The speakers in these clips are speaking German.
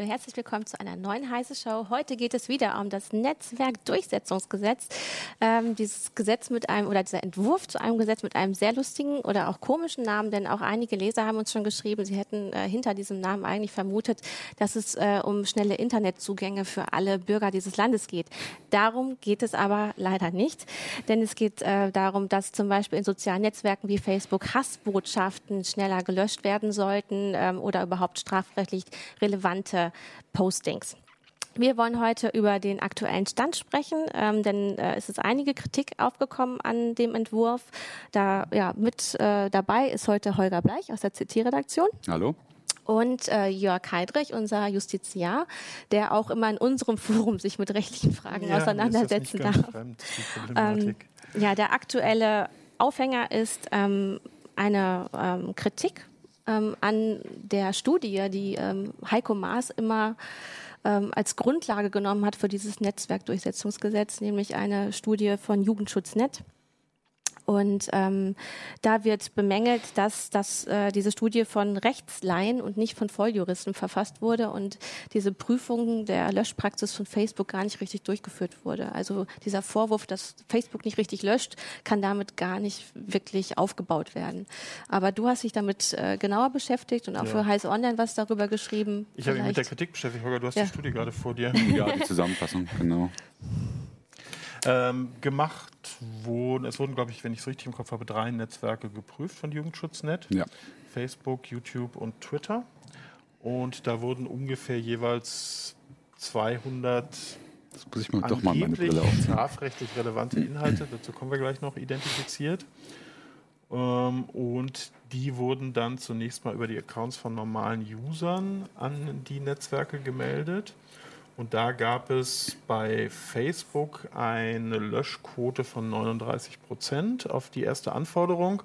Hallo, herzlich willkommen zu einer neuen heiße Show. Heute geht es wieder um das Netzwerkdurchsetzungsgesetz. Ähm, dieses Gesetz mit einem oder dieser Entwurf zu einem Gesetz mit einem sehr lustigen oder auch komischen Namen, denn auch einige Leser haben uns schon geschrieben, sie hätten äh, hinter diesem Namen eigentlich vermutet, dass es äh, um schnelle Internetzugänge für alle Bürger dieses Landes geht. Darum geht es aber leider nicht, denn es geht äh, darum, dass zum Beispiel in sozialen Netzwerken wie Facebook Hassbotschaften schneller gelöscht werden sollten ähm, oder überhaupt strafrechtlich relevante Postings. Wir wollen heute über den aktuellen Stand sprechen, ähm, denn äh, es ist einige Kritik aufgekommen an dem Entwurf. Da ja mit äh, dabei ist heute Holger Bleich aus der CT-Redaktion. Hallo. Und äh, Jörg Heidrich, unser Justiziar, der auch immer in unserem Forum sich mit rechtlichen Fragen ja, auseinandersetzen darf. Fremd, ähm, ja, der aktuelle Aufhänger ist ähm, eine ähm, Kritik ähm, an der Studie, die ähm, Heiko Maas immer ähm, als Grundlage genommen hat für dieses Netzwerkdurchsetzungsgesetz, nämlich eine Studie von Jugendschutznet. Und ähm, da wird bemängelt, dass, dass äh, diese Studie von Rechtsleihen und nicht von Volljuristen verfasst wurde und diese Prüfung der Löschpraxis von Facebook gar nicht richtig durchgeführt wurde. Also dieser Vorwurf, dass Facebook nicht richtig löscht, kann damit gar nicht wirklich aufgebaut werden. Aber du hast dich damit äh, genauer beschäftigt und auch ja. für Heiß Online was darüber geschrieben. Ich habe mich mit der Kritik beschäftigt. Holger, du hast ja. die Studie gerade vor dir. Ja, die Zusammenfassung, genau. Ähm, gemacht wurden, es wurden, glaube ich, wenn ich es richtig im Kopf habe, drei Netzwerke geprüft von Jugendschutznet. Ja. Facebook, YouTube und Twitter. Und da wurden ungefähr jeweils 200 das muss ich mal doch mal meine Brille strafrechtlich relevante Inhalte, dazu kommen wir gleich noch, identifiziert. Ähm, und die wurden dann zunächst mal über die Accounts von normalen Usern an die Netzwerke gemeldet. Und da gab es bei Facebook eine Löschquote von 39 Prozent auf die erste Anforderung.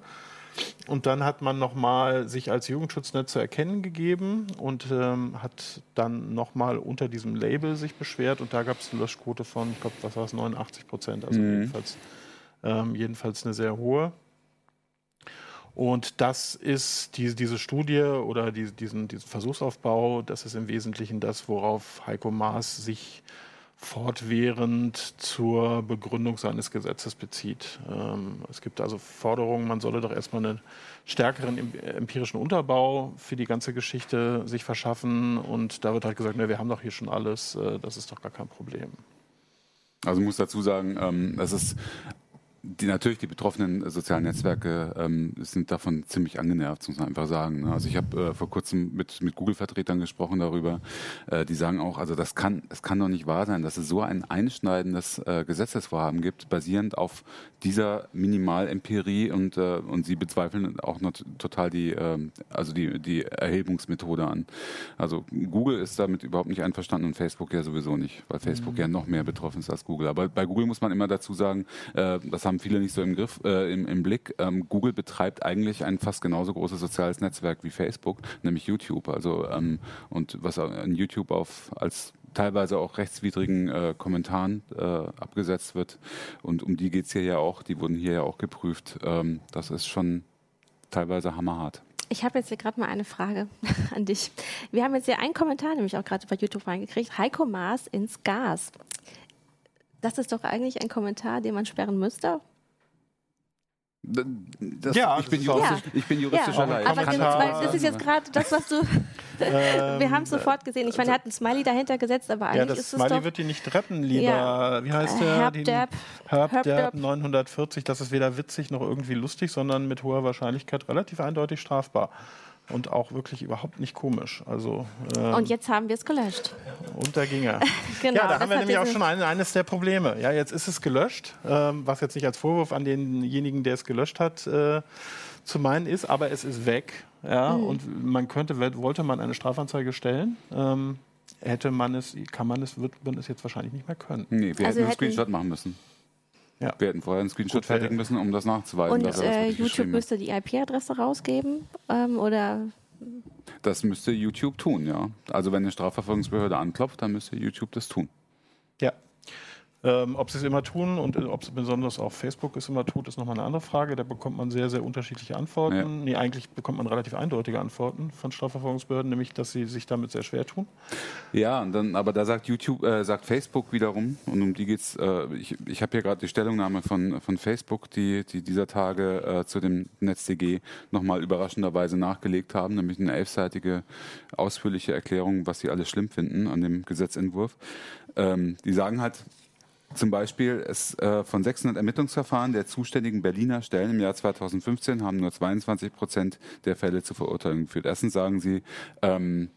Und dann hat man nochmal sich als Jugendschutznet zu erkennen gegeben und ähm, hat dann nochmal unter diesem Label sich beschwert. Und da gab es eine Löschquote von, ich glaube, was war es, 89 Prozent. Also mhm. jedenfalls, ähm, jedenfalls eine sehr hohe. Und das ist die, diese Studie oder die, diesen, diesen Versuchsaufbau, das ist im Wesentlichen das, worauf Heiko Maas sich fortwährend zur Begründung seines Gesetzes bezieht. Ähm, es gibt also Forderungen, man solle doch erstmal einen stärkeren empirischen Unterbau für die ganze Geschichte sich verschaffen. Und da wird halt gesagt, ne, wir haben doch hier schon alles, äh, das ist doch gar kein Problem. Also ich muss dazu sagen, ähm, das ist die natürlich die betroffenen sozialen Netzwerke ähm, sind davon ziemlich angenervt, muss man einfach sagen. Ne? Also ich habe äh, vor kurzem mit mit Google-Vertretern gesprochen darüber. Äh, die sagen auch, also das kann es kann doch nicht wahr sein, dass es so ein einschneidendes äh, Gesetzesvorhaben gibt, basierend auf dieser Minimalempirie und äh, und sie bezweifeln auch noch total die äh, also die die Erhebungsmethode an. Also Google ist damit überhaupt nicht einverstanden und Facebook ja sowieso nicht, weil Facebook mhm. ja noch mehr betroffen ist als Google. Aber bei Google muss man immer dazu sagen, äh, das haben haben viele nicht so im Griff, äh, im, im, Blick. Ähm, Google betreibt eigentlich ein fast genauso großes soziales Netzwerk wie Facebook, nämlich YouTube. Also ähm, und was an YouTube auf als teilweise auch rechtswidrigen äh, Kommentaren äh, abgesetzt wird. Und um die geht es hier ja auch, die wurden hier ja auch geprüft. Ähm, das ist schon teilweise hammerhart. Ich habe jetzt hier gerade mal eine Frage an dich. Wir haben jetzt hier einen Kommentar, nämlich auch gerade bei YouTube reingekriegt. Heiko Maas ins Gas. Das ist doch eigentlich ein Kommentar, den man sperren müsste. Das, ja, ich, bin juristisch, ja. ich bin juristischer ja. Aber genau, das ist jetzt gerade das, was du. Ähm, wir haben es sofort gesehen. Ich meine, er hat ein Smiley dahinter gesetzt, aber eigentlich ja, das ist es Smiley wird ihn nicht retten, lieber. Ja. Wie heißt der? Herbderb. Herbderb 940. Das ist weder witzig noch irgendwie lustig, sondern mit hoher Wahrscheinlichkeit relativ eindeutig strafbar und auch wirklich überhaupt nicht komisch. Also, ähm, und jetzt haben wir es gelöscht. Und da ging er. genau, ja, da haben wir nämlich auch schon ein, eines der Probleme. Ja, jetzt ist es gelöscht, ähm, was jetzt nicht als Vorwurf an denjenigen, der es gelöscht hat, äh, zu meinen ist, aber es ist weg. Ja, mhm. und man könnte, wollte man eine Strafanzeige stellen, ähm, hätte man es, kann man es, wird man es jetzt wahrscheinlich nicht mehr können. Nee, wir also hätten einen Screenshot machen müssen. Ja. Wir hätten vorher einen Screenshot Gut, fertigen müssen, um das nachzuweisen. Und äh, YouTube müsste die IP-Adresse rausgeben ähm, oder? Das müsste YouTube tun, ja. Also wenn eine Strafverfolgungsbehörde anklopft, dann müsste YouTube das tun. Ja. Ähm, ob sie es immer tun und ob es besonders auf Facebook es immer tut, ist nochmal eine andere Frage. Da bekommt man sehr, sehr unterschiedliche Antworten. Ja. Nee, eigentlich bekommt man relativ eindeutige Antworten von Strafverfolgungsbehörden, nämlich, dass sie sich damit sehr schwer tun. Ja, und dann, aber da sagt YouTube, äh, sagt Facebook wiederum, und um die geht's, äh, ich, ich habe hier gerade die Stellungnahme von, von Facebook, die, die dieser Tage äh, zu dem NetzDG nochmal überraschenderweise nachgelegt haben, nämlich eine elfseitige ausführliche Erklärung, was sie alles schlimm finden an dem Gesetzentwurf. Ähm, die sagen halt, zum Beispiel ist äh, von 600 Ermittlungsverfahren der zuständigen Berliner Stellen im Jahr 2015 haben nur 22 Prozent der Fälle zur Verurteilung geführt. Erstens sagen sie, ähm,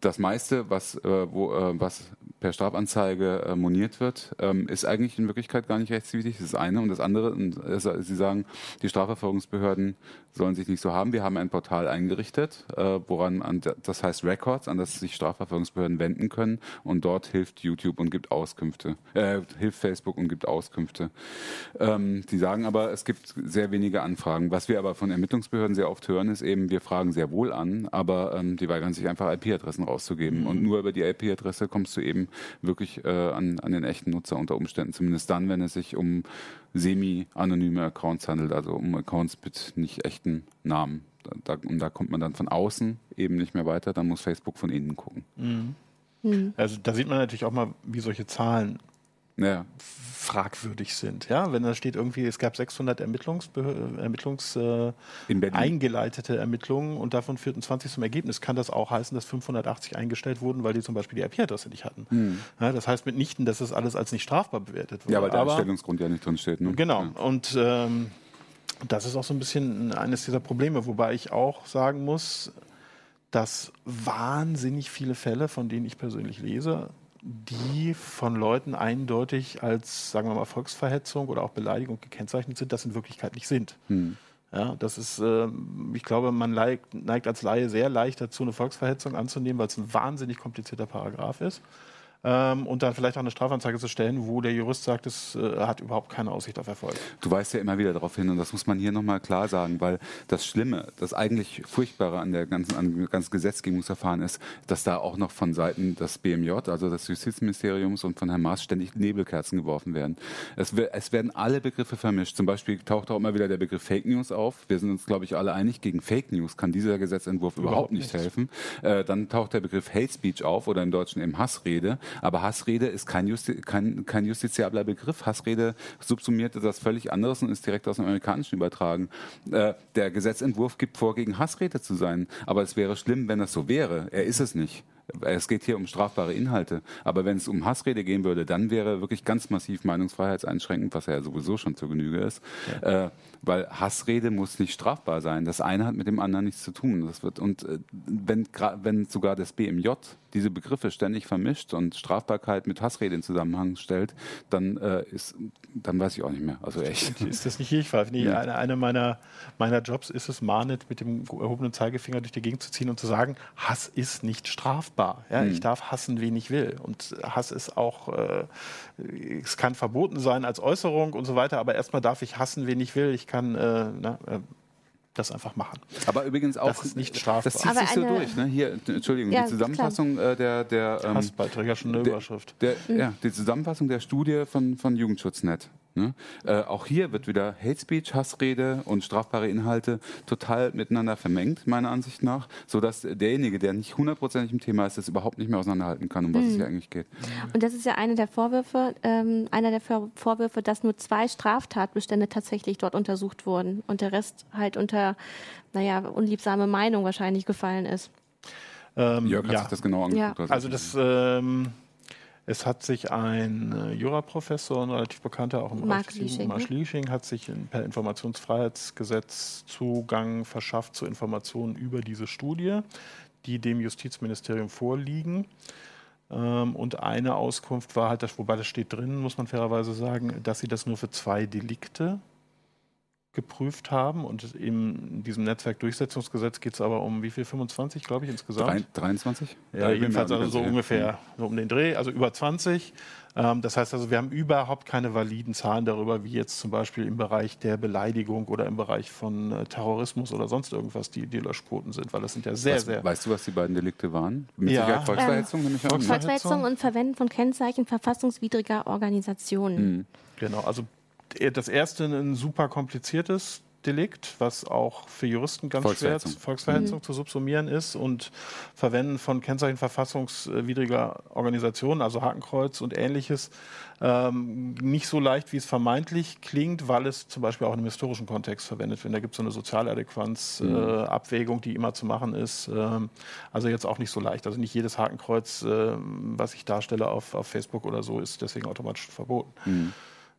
das meiste, was, äh, wo, äh, was per Strafanzeige äh, moniert wird, ähm, ist eigentlich in Wirklichkeit gar nicht rechtswidrig. Das ist das eine. Und das andere, und, äh, Sie sagen, die Strafverfolgungsbehörden sollen sich nicht so haben. Wir haben ein Portal eingerichtet, äh, woran an, das heißt Records, an das sich Strafverfolgungsbehörden wenden können. Und dort hilft YouTube und gibt Auskünfte, äh, hilft Facebook und gibt Auskünfte. Ähm, die sagen aber, es gibt sehr wenige Anfragen. Was wir aber von Ermittlungsbehörden sehr oft hören, ist eben, wir fragen sehr wohl an, aber ähm, die weigern sich einfach IP-Adressen rauszugeben. Mhm. Und nur über die IP-Adresse kommst du eben wirklich äh, an, an den echten Nutzer unter Umständen. Zumindest dann, wenn es sich um semi-anonyme Accounts handelt, also um Accounts mit nicht echten Namen. Da, und da kommt man dann von außen eben nicht mehr weiter, dann muss Facebook von innen gucken. Mhm. Mhm. Also da sieht man natürlich auch mal, wie solche Zahlen ja. fragwürdig sind. Ja, wenn da steht irgendwie, es gab 600 Ermittlungs, Ermittlungs äh, eingeleitete Ermittlungen und davon führten 20 zum Ergebnis, kann das auch heißen, dass 580 eingestellt wurden, weil die zum Beispiel die IP-Adresse nicht hatten. Hm. Ja, das heißt mitnichten, dass das alles als nicht strafbar bewertet wurde. Ja, weil der Erstellungsgrund ja nicht drin steht. Ne? Genau. Ja. Und ähm, das ist auch so ein bisschen eines dieser Probleme, wobei ich auch sagen muss, dass wahnsinnig viele Fälle, von denen ich persönlich lese, die von Leuten eindeutig als, sagen wir mal, Volksverhetzung oder auch Beleidigung gekennzeichnet sind, das in Wirklichkeit nicht sind. Hm. Ja, das ist, äh, ich glaube, man neigt, neigt als Laie sehr leicht dazu, eine Volksverhetzung anzunehmen, weil es ein wahnsinnig komplizierter Paragraph ist ähm, und dann vielleicht auch eine Strafanzeige zu stellen, wo der Jurist sagt, es äh, hat überhaupt keine Aussicht auf Erfolg. Du weißt ja immer wieder darauf hin, und das muss man hier nochmal klar sagen, weil das Schlimme, das eigentlich Furchtbare an der ganzen, an dem ganzen Gesetzgebungsverfahren ist, dass da auch noch von Seiten des BMJ, also des Justizministeriums und von Herrn Maas ständig Nebelkerzen geworfen werden. Es, es werden alle Begriffe vermischt. Zum Beispiel taucht auch immer wieder der Begriff Fake News auf. Wir sind uns, glaube ich, alle einig, gegen Fake News kann dieser Gesetzentwurf überhaupt, überhaupt nicht helfen. Äh, dann taucht der Begriff Hate Speech auf oder im Deutschen eben Hassrede. Aber Hassrede ist kein, Justi kein, kein justiziabler Begriff. Hassrede subsumiert etwas völlig anderes und ist direkt aus dem Amerikanischen übertragen. Äh, der Gesetzentwurf gibt vor, gegen Hassrede zu sein. Aber es wäre schlimm, wenn das so wäre. Er ist es nicht. Es geht hier um strafbare Inhalte. Aber wenn es um Hassrede gehen würde, dann wäre wirklich ganz massiv meinungsfreiheitseinschränkend, was ja sowieso schon zur Genüge ist. Ja. Äh, weil Hassrede muss nicht strafbar sein. Das eine hat mit dem anderen nichts zu tun. Das wird, und äh, wenn, wenn sogar das BMJ diese Begriffe ständig vermischt und Strafbarkeit mit Hassrede in Zusammenhang stellt, dann äh, ist, dann weiß ich auch nicht mehr. Also echt. Ist das nicht hilfreich? Nee, eine, eine meiner, meiner Jobs ist es, Mahnet mit dem erhobenen Zeigefinger durch die Gegend zu ziehen und zu sagen, Hass ist nicht strafbar. Ja, mhm. Ich darf hassen, wen ich will. Und Hass ist auch, äh, es kann verboten sein als Äußerung und so weiter, aber erstmal darf ich hassen, wen ich will. Ich kann äh, na, äh, das einfach machen. Aber übrigens auch das ist nicht strafbar. Das zieht sich so durch. Ne? Hier, Entschuldigung, ja, die Zusammenfassung äh, der der ähm, Hassbeitrag, ja schon eine Überschrift. Der, mhm. Ja, die Zusammenfassung der Studie von von Jugendschutznet. Ne? Äh, auch hier wird wieder Hate Speech, Hassrede und strafbare Inhalte total miteinander vermengt, meiner Ansicht nach, sodass derjenige, der nicht hundertprozentig im Thema ist, das überhaupt nicht mehr auseinanderhalten kann, um was mhm. es hier eigentlich geht. Und das ist ja eine der Vorwürfe, ähm, einer der Vorwürfe, dass nur zwei Straftatbestände tatsächlich dort untersucht wurden und der Rest halt unter, naja, unliebsame Meinung wahrscheinlich gefallen ist. Ähm, Jörg hat ja. sich das genau angeguckt. Ja. Also das ähm, es hat sich ein äh, Juraprofessor, ein relativ bekannter, auch im Mark Liesching, Mark Liesching, hat sich per Informationsfreiheitsgesetz Zugang verschafft zu Informationen über diese Studie, die dem Justizministerium vorliegen. Ähm, und eine Auskunft war halt, wobei das steht drin, muss man fairerweise sagen, dass sie das nur für zwei Delikte geprüft haben. Und in diesem Netzwerkdurchsetzungsgesetz geht es aber um wie viel? 25, glaube ich, insgesamt? 23? Ja, jedenfalls also so ungefähr so um den Dreh, also über 20. Ähm, das heißt also, wir haben überhaupt keine validen Zahlen darüber, wie jetzt zum Beispiel im Bereich der Beleidigung oder im Bereich von äh, Terrorismus oder sonst irgendwas die, die Löschquoten sind, weil das sind ja sehr, Was, sehr. Weißt du, was die beiden Delikte waren? Mit ja. Sicherheit Volksverhetzung, ähm, an. Volksverhetzung und Verwenden von Kennzeichen verfassungswidriger Organisationen. Mhm. Genau, also das erste ein super kompliziertes Delikt, was auch für Juristen ganz schwer Volksverhetzung mhm. zu subsumieren ist und Verwenden von Kennzeichen verfassungswidriger Organisationen, also Hakenkreuz und ähnliches, ähm, nicht so leicht, wie es vermeintlich klingt, weil es zum Beispiel auch in einem historischen Kontext verwendet wird. Da gibt es so eine Sozialadäquanz-Abwägung, mhm. äh, die immer zu machen ist. Ähm, also jetzt auch nicht so leicht. Also nicht jedes Hakenkreuz, äh, was ich darstelle auf, auf Facebook oder so, ist deswegen automatisch verboten. Mhm.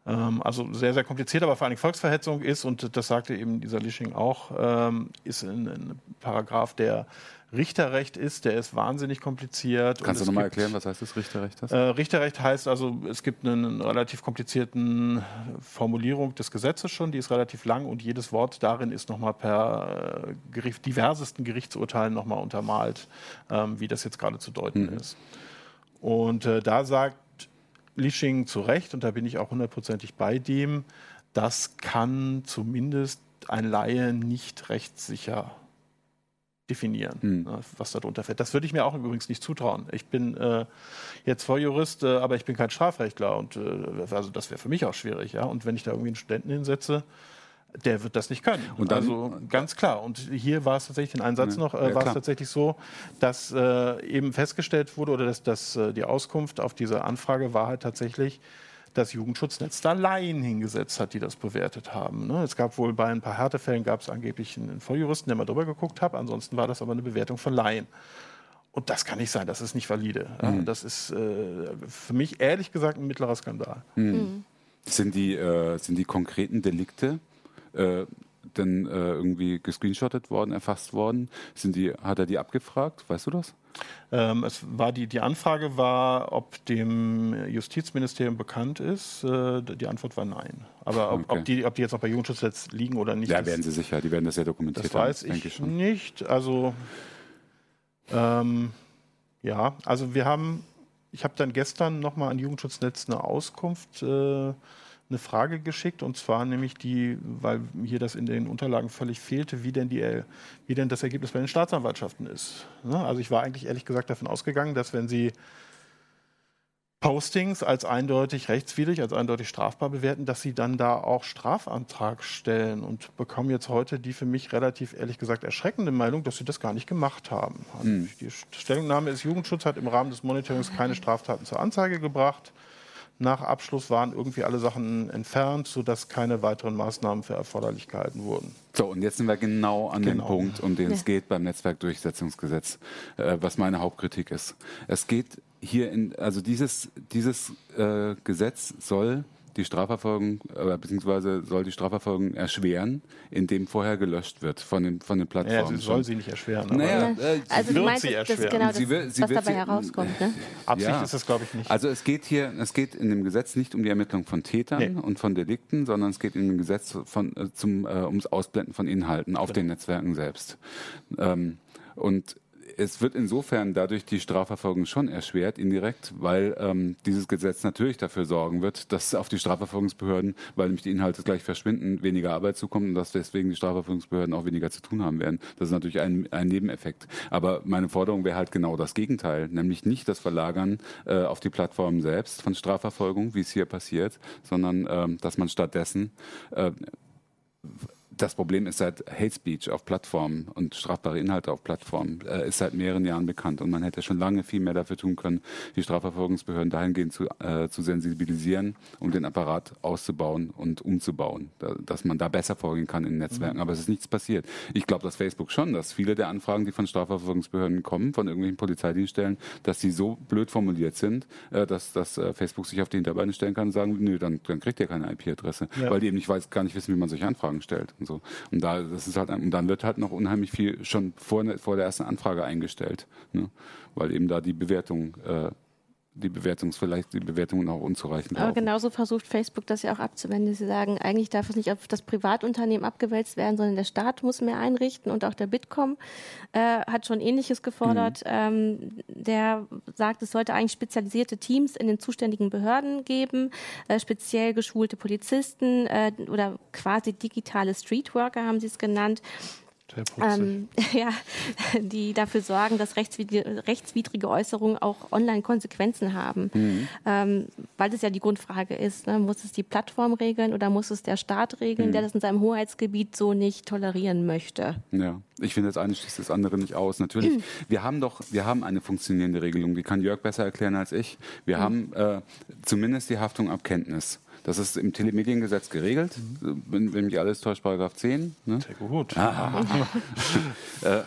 Ähm, also sehr, sehr kompliziert, aber vor allem Volksverhetzung ist, und das sagte eben dieser Lisching auch, ähm, ist ein, ein Paragraph, der Richterrecht ist, der ist wahnsinnig kompliziert. Kannst du nochmal erklären, was heißt das Richterrecht? Äh, Richterrecht heißt also, es gibt eine relativ komplizierten Formulierung des Gesetzes schon, die ist relativ lang und jedes Wort darin ist nochmal per äh, Gericht, diversesten Gerichtsurteilen nochmal untermalt, ähm, wie das jetzt gerade zu deuten mhm. ist. Und äh, da sagt Lisching zu Recht, und da bin ich auch hundertprozentig bei dem, das kann zumindest ein Laie nicht rechtssicher definieren, hm. Ne, was darunter fällt. Das würde ich mir auch übrigens nicht zutrauen. Ich bin äh, jetzt Volljurist, äh, aber ich bin kein Strafrechtler und äh, also das wäre für mich auch schwierig. Ja? Und wenn ich da irgendwie einen Studenten hinsetze, der wird das nicht können. Und dann, also ganz klar. Und hier war es tatsächlich, den einen Satz noch, äh, ja, war es tatsächlich so, dass äh, eben festgestellt wurde oder dass, dass äh, die Auskunft auf diese Anfrage war halt tatsächlich, dass Jugendschutznetz da Laien hingesetzt hat, die das bewertet haben. Ne? Es gab wohl bei ein paar Härtefällen gab es angeblich einen Volljuristen, der mal drüber geguckt hat. Ansonsten war das aber eine Bewertung von Laien. Und das kann nicht sein, das ist nicht valide. Mhm. Das ist äh, für mich ehrlich gesagt ein mittlerer Skandal. Mhm. Mhm. Sind, die, äh, sind die konkreten Delikte äh, dann äh, irgendwie gescreenshottet worden, erfasst worden? Sind die, hat er die abgefragt? Weißt du das? Ähm, es war die, die Anfrage war, ob dem Justizministerium bekannt ist. Äh, die Antwort war nein. Aber ob, okay. ob, die, ob die jetzt auch bei Jugendschutz jetzt liegen oder nicht. Ja, werden sie sicher. Die werden das ja dokumentiert das weiß haben, ich, ich nicht. Also ähm, ja, also wir haben, ich habe dann gestern nochmal an Jugendschutznetz eine Auskunft äh, eine Frage geschickt und zwar nämlich die, weil hier das in den Unterlagen völlig fehlte, wie denn, die, wie denn das Ergebnis bei den Staatsanwaltschaften ist. Ne? Also ich war eigentlich ehrlich gesagt davon ausgegangen, dass wenn Sie Postings als eindeutig rechtswidrig, als eindeutig strafbar bewerten, dass sie dann da auch Strafantrag stellen und bekommen jetzt heute die für mich relativ ehrlich gesagt erschreckende Meldung, dass sie das gar nicht gemacht haben. Hm. Die Stellungnahme ist, Jugendschutz hat im Rahmen des Monitorings keine Straftaten zur Anzeige gebracht. Nach Abschluss waren irgendwie alle Sachen entfernt, sodass keine weiteren Maßnahmen für erforderlich gehalten wurden. So, und jetzt sind wir genau an genau. dem Punkt, um den ja. es geht beim Netzwerkdurchsetzungsgesetz, äh, was meine Hauptkritik ist. Es geht hier in, also dieses, dieses äh, Gesetz soll die Strafverfolgung, äh, beziehungsweise soll die Strafverfolgung erschweren, indem vorher gelöscht wird von den, von den Plattformen. Ja, sie soll sie nicht erschweren. Naja, äh, also wird meinst, sie erschweren. Das genau das, sie will, sie was dabei herauskommt. Ne? Absicht ja. ist das, glaube ich, nicht. Also es geht hier, es geht in dem Gesetz nicht um die Ermittlung von Tätern nee. und von Delikten, sondern es geht in dem Gesetz von, äh, zum, äh, ums Ausblenden von Inhalten auf genau. den Netzwerken selbst. Ähm, und es wird insofern dadurch die Strafverfolgung schon erschwert, indirekt, weil ähm, dieses Gesetz natürlich dafür sorgen wird, dass auf die Strafverfolgungsbehörden, weil nämlich die Inhalte gleich verschwinden, weniger Arbeit zukommt und dass deswegen die Strafverfolgungsbehörden auch weniger zu tun haben werden. Das ist natürlich ein, ein Nebeneffekt. Aber meine Forderung wäre halt genau das Gegenteil, nämlich nicht das Verlagern äh, auf die Plattformen selbst von Strafverfolgung, wie es hier passiert, sondern ähm, dass man stattdessen äh, das Problem ist seit Hate Speech auf Plattformen und strafbare Inhalte auf Plattformen äh, ist seit mehreren Jahren bekannt und man hätte schon lange viel mehr dafür tun können, die Strafverfolgungsbehörden dahingehend zu, äh, zu sensibilisieren, um den Apparat auszubauen und umzubauen, da, dass man da besser vorgehen kann in Netzwerken. Mhm. Aber es ist nichts passiert. Ich glaube, dass Facebook schon, dass viele der Anfragen, die von Strafverfolgungsbehörden kommen, von irgendwelchen Polizeidienststellen, dass die so blöd formuliert sind, äh, dass, dass äh, Facebook sich auf die Hinterbeine stellen kann und sagen, nö, dann, dann kriegt ihr keine IP-Adresse, ja. weil die eben nicht weiß, gar nicht wissen, wie man solche Anfragen stellt und so. Und da, das ist halt, und dann wird halt noch unheimlich viel schon vor, vor der ersten Anfrage eingestellt, ne? weil eben da die Bewertung äh, die Bewertung vielleicht die Bewertungen auch unzureichend. Aber genauso versucht Facebook das ja auch abzuwenden. Sie sagen, eigentlich darf es nicht auf das Privatunternehmen abgewälzt werden, sondern der Staat muss mehr einrichten und auch der Bitkom äh, hat schon Ähnliches gefordert. Mhm. Ähm, der sagt, es sollte eigentlich spezialisierte Teams in den zuständigen Behörden geben, äh, speziell geschulte Polizisten äh, oder quasi digitale Streetworker haben sie es genannt, ähm, ja, die dafür sorgen, dass rechtswidrige, rechtswidrige Äußerungen auch online Konsequenzen haben. Mhm. Ähm, weil das ja die Grundfrage ist, ne? muss es die Plattform regeln oder muss es der Staat regeln, mhm. der das in seinem Hoheitsgebiet so nicht tolerieren möchte? Ja, ich finde das eine schließt das andere nicht aus. Natürlich, mhm. wir haben doch, wir haben eine funktionierende Regelung, die kann Jörg besser erklären als ich. Wir mhm. haben äh, zumindest die Haftung ab Kenntnis. Das ist im Telemediengesetz geregelt, mhm. wenn, wenn mich alles täuscht, Paragraph 10. Ne? Sehr gut. Ah. äh,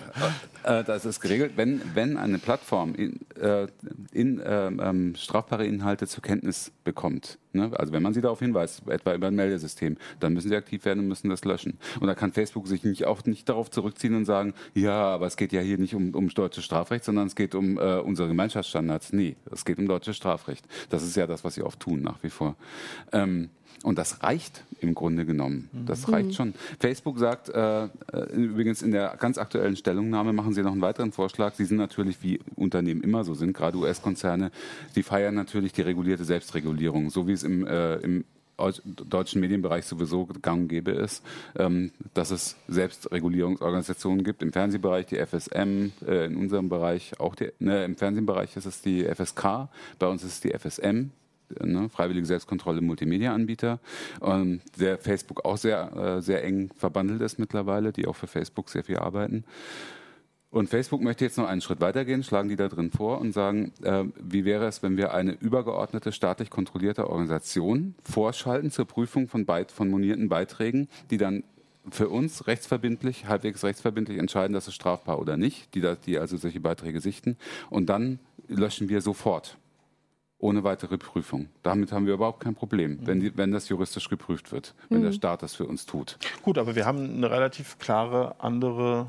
äh, das ist geregelt, wenn, wenn eine Plattform in, äh, in ähm, ähm, strafbare Inhalte zur Kenntnis bekommt, ne? also wenn man sie darauf hinweist, etwa über ein Meldesystem, dann müssen sie aktiv werden und müssen das löschen. Und da kann Facebook sich nicht, auch nicht darauf zurückziehen und sagen, ja, aber es geht ja hier nicht um, um deutsches Strafrecht, sondern es geht um äh, unsere Gemeinschaftsstandards. Nee, es geht um deutsches Strafrecht. Das ist ja das, was sie oft tun nach wie vor. Ähm, und das reicht im Grunde genommen. Das mhm. reicht schon. Facebook sagt, äh, äh, übrigens in der ganz aktuellen Stellungnahme machen sie noch einen weiteren Vorschlag. Sie sind natürlich, wie Unternehmen immer so sind, gerade US-Konzerne, die feiern natürlich die regulierte Selbstregulierung, so wie es im, äh, im deutschen Medienbereich sowieso gang und gäbe ist, ähm, dass es Selbstregulierungsorganisationen gibt. Im Fernsehbereich die FSM, äh, in unserem Bereich auch die, ne, im Fernsehbereich ist es die FSK, bei uns ist es die FSM, ne, freiwillige Selbstkontrolle Multimedia-Anbieter, ähm, der Facebook auch sehr, äh, sehr eng verbandelt ist mittlerweile, die auch für Facebook sehr viel arbeiten. Und Facebook möchte jetzt noch einen Schritt weitergehen, schlagen die da drin vor und sagen, äh, wie wäre es, wenn wir eine übergeordnete staatlich kontrollierte Organisation vorschalten zur Prüfung von, Beit von monierten Beiträgen, die dann für uns rechtsverbindlich, halbwegs rechtsverbindlich entscheiden, dass es strafbar oder nicht, die, da, die also solche Beiträge sichten. Und dann löschen wir sofort ohne weitere Prüfung. Damit haben wir überhaupt kein Problem, wenn, die, wenn das juristisch geprüft wird, wenn mhm. der Staat das für uns tut. Gut, aber wir haben eine relativ klare andere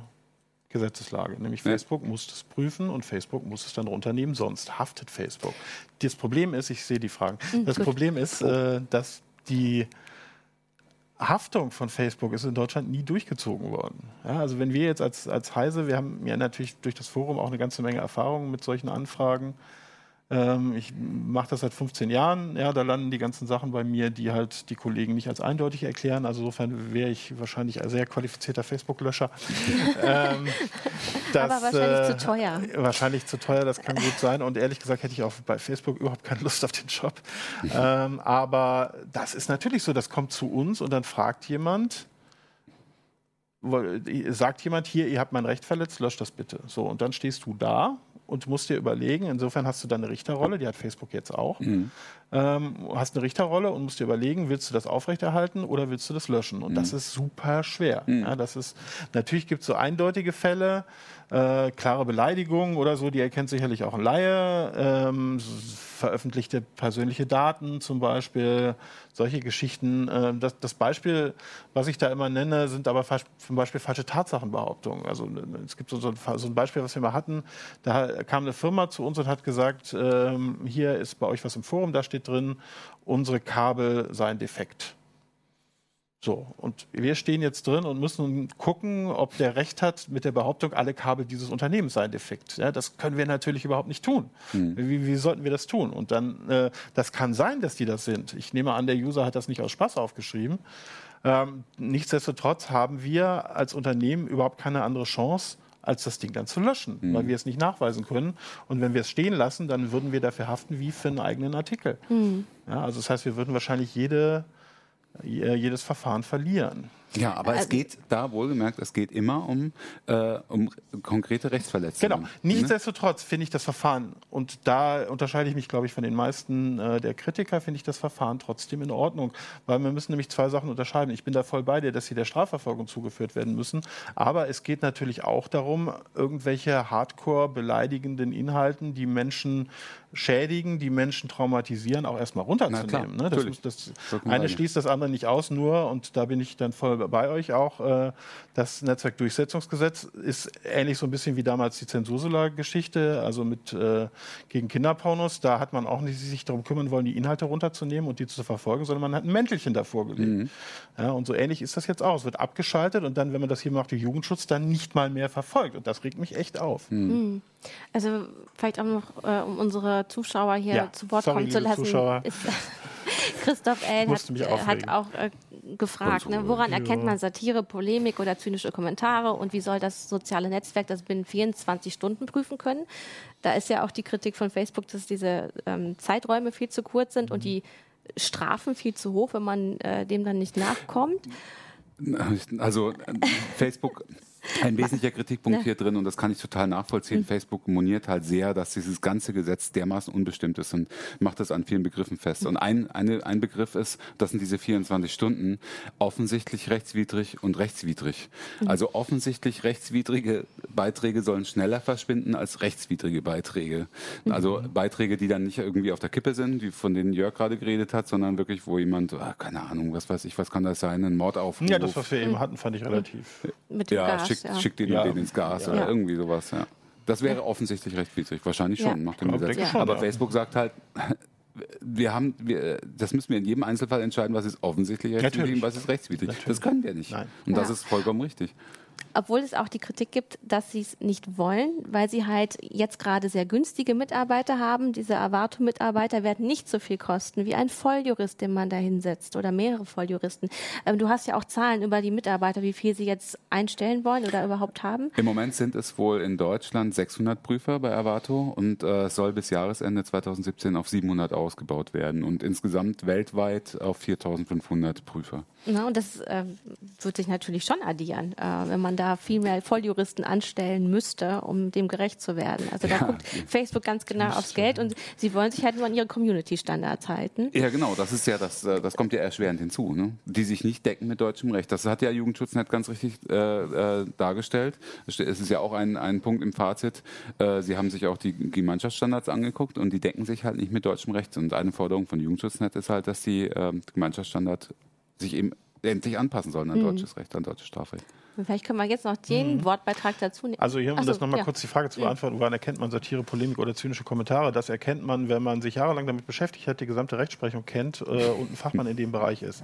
Gesetzeslage. Nämlich Facebook ja. muss das prüfen und Facebook muss es dann runternehmen, sonst haftet Facebook. Das Problem ist, ich sehe die Fragen, mhm, das Problem ist, äh, dass die Haftung von Facebook ist in Deutschland nie durchgezogen worden. Ja, also wenn wir jetzt als, als Heise, wir haben ja natürlich durch das Forum auch eine ganze Menge Erfahrung mit solchen Anfragen, ähm, ich mache das seit 15 Jahren. Ja, da landen die ganzen Sachen bei mir, die halt die Kollegen nicht als eindeutig erklären. Also insofern wäre ich wahrscheinlich ein sehr qualifizierter Facebook-Löscher. ähm, das, Aber wahrscheinlich äh, zu teuer. Wahrscheinlich zu teuer, das kann gut sein. Und ehrlich gesagt hätte ich auch bei Facebook überhaupt keine Lust auf den Job. Ähm, aber das ist natürlich so, das kommt zu uns und dann fragt jemand, sagt jemand hier, ihr habt mein Recht verletzt, löscht das bitte. So, und dann stehst du da und musst dir überlegen, insofern hast du dann eine Richterrolle, die hat Facebook jetzt auch, mhm. ähm, hast eine Richterrolle und musst dir überlegen, willst du das aufrechterhalten oder willst du das löschen? Und mhm. das ist super schwer. Mhm. Ja, das ist, natürlich gibt es so eindeutige Fälle, äh, klare Beleidigungen oder so, die erkennt sicherlich auch ein Laie, ähm, veröffentlichte persönliche Daten zum Beispiel, solche Geschichten. Äh, das, das, Beispiel, was ich da immer nenne, sind aber zum Beispiel falsche Tatsachenbehauptungen. Also es gibt so, so, ein Beispiel, was wir mal hatten, da kam eine Firma zu uns und hat gesagt, ähm, hier ist bei euch was im Forum, da steht drin, unsere Kabel seien defekt. So, und wir stehen jetzt drin und müssen gucken, ob der Recht hat mit der Behauptung, alle Kabel dieses Unternehmens seien defekt. Ja, das können wir natürlich überhaupt nicht tun. Mhm. Wie, wie, sollten wir das tun? Und dann, äh, das kann sein, dass die das sind. Ich nehme an, der User hat das nicht aus Spaß aufgeschrieben. Ähm, nichtsdestotrotz haben wir als Unternehmen überhaupt keine andere Chance, als das Ding dann zu löschen, mhm. weil wir es nicht nachweisen können. Und wenn wir es stehen lassen, dann würden wir dafür haften wie für einen eigenen Artikel. Mhm. Ja, also das heißt, wir würden wahrscheinlich jede jedes Verfahren verlieren. Ja, aber es also geht da wohlgemerkt, es geht immer um, äh, um konkrete Rechtsverletzungen. Genau. Nichtsdestotrotz finde ich das Verfahren, und da unterscheide ich mich, glaube ich, von den meisten äh, der Kritiker, finde ich das Verfahren trotzdem in Ordnung. Weil wir müssen nämlich zwei Sachen unterscheiden. Ich bin da voll bei dir, dass sie der Strafverfolgung zugeführt werden müssen. Aber es geht natürlich auch darum, irgendwelche hardcore beleidigenden Inhalten, die Menschen schädigen, die Menschen traumatisieren, auch erstmal runterzunehmen. Ne? Das, das, das eine schließt das andere nicht aus, nur, und da bin ich dann voll bei euch auch, äh, das Netzwerkdurchsetzungsgesetz ist ähnlich so ein bisschen wie damals die Zensursula-Geschichte, also mit äh, gegen Kinderpornos. Da hat man auch nicht sich darum kümmern wollen, die Inhalte runterzunehmen und die zu verfolgen, sondern man hat ein Mäntelchen davor gelegt. Mhm. Ja, und so ähnlich ist das jetzt auch. Es wird abgeschaltet und dann, wenn man das hier macht, der Jugendschutz dann nicht mal mehr verfolgt. Und das regt mich echt auf. Mhm. mhm. Also vielleicht auch noch, äh, um unsere Zuschauer hier ja. zu Wort Sorry, kommen zu lassen. Zuschauer. Ist, Christoph L. hat, äh, hat, auch äh, gefragt, ne, woran erkennt man Satire, Polemik oder zynische Kommentare und wie soll das soziale Netzwerk das binnen 24 Stunden prüfen können? Da ist ja auch die Kritik von Facebook, dass diese ähm, Zeiträume viel zu kurz sind mhm. und die Strafen viel zu hoch, wenn man äh, dem dann nicht nachkommt. Also äh, Facebook ein wesentlicher Kritikpunkt hier drin, und das kann ich total nachvollziehen, mhm. Facebook moniert halt sehr, dass dieses ganze Gesetz dermaßen unbestimmt ist und macht das an vielen Begriffen fest. Mhm. Und ein, eine, ein Begriff ist, das sind diese 24 Stunden, offensichtlich rechtswidrig und rechtswidrig. Mhm. Also offensichtlich rechtswidrige Beiträge sollen schneller verschwinden als rechtswidrige Beiträge. Mhm. Also Beiträge, die dann nicht irgendwie auf der Kippe sind, wie von denen Jörg gerade geredet hat, sondern wirklich, wo jemand, ah, keine Ahnung, was weiß ich, was kann das sein, ein Mordaufruf. Ja, das, was wir eben hatten, fand ich relativ. Mit dem ja, Gas schickt, ja. schickt den ja. den ins Gas oder irgendwie sowas. Ja. Das wäre offensichtlich rechtswidrig, wahrscheinlich schon nach dem Gesetz. Schon, Aber Facebook sagt halt, wir haben, wir, das müssen wir in jedem Einzelfall entscheiden, was ist offensichtlich rechtswidrig und was ist rechtswidrig. Natürlich. Das können wir nicht. Nein. Und das ist vollkommen richtig obwohl es auch die Kritik gibt, dass sie es nicht wollen, weil sie halt jetzt gerade sehr günstige Mitarbeiter haben. Diese Avato-Mitarbeiter werden nicht so viel kosten wie ein Volljurist, den man da hinsetzt oder mehrere Volljuristen. Ähm, du hast ja auch Zahlen über die Mitarbeiter, wie viel sie jetzt einstellen wollen oder überhaupt haben. Im Moment sind es wohl in Deutschland 600 Prüfer bei Avato und äh, soll bis Jahresende 2017 auf 700 ausgebaut werden und insgesamt weltweit auf 4500 Prüfer. Na, und das äh, wird sich natürlich schon addieren, äh, wenn man da viel mehr Volljuristen anstellen müsste, um dem gerecht zu werden. Also da ja. guckt Facebook ganz genau aufs Geld und sie wollen sich halt nur an ihre Community-Standards halten. Ja, genau, das ist ja das, äh, das kommt ja erschwerend hinzu, ne? die sich nicht decken mit deutschem Recht. Das hat ja Jugendschutznet ganz richtig äh, äh, dargestellt. Es ist ja auch ein, ein Punkt im Fazit. Äh, sie haben sich auch die Gemeinschaftsstandards angeguckt und die decken sich halt nicht mit deutschem Recht. Und eine Forderung von Jugendschutznet ist halt, dass die äh, Gemeinschaftsstandard sich eben endlich anpassen sollen an mhm. deutsches Recht, an deutsches Strafrecht. Vielleicht können wir jetzt noch den mhm. Wortbeitrag dazu nehmen. Also hier, um so, das nochmal ja. kurz die Frage zu beantworten, woran erkennt man Satire, Polemik oder zynische Kommentare? Das erkennt man, wenn man sich jahrelang damit beschäftigt hat, die gesamte Rechtsprechung kennt äh, und ein Fachmann in dem Bereich ist.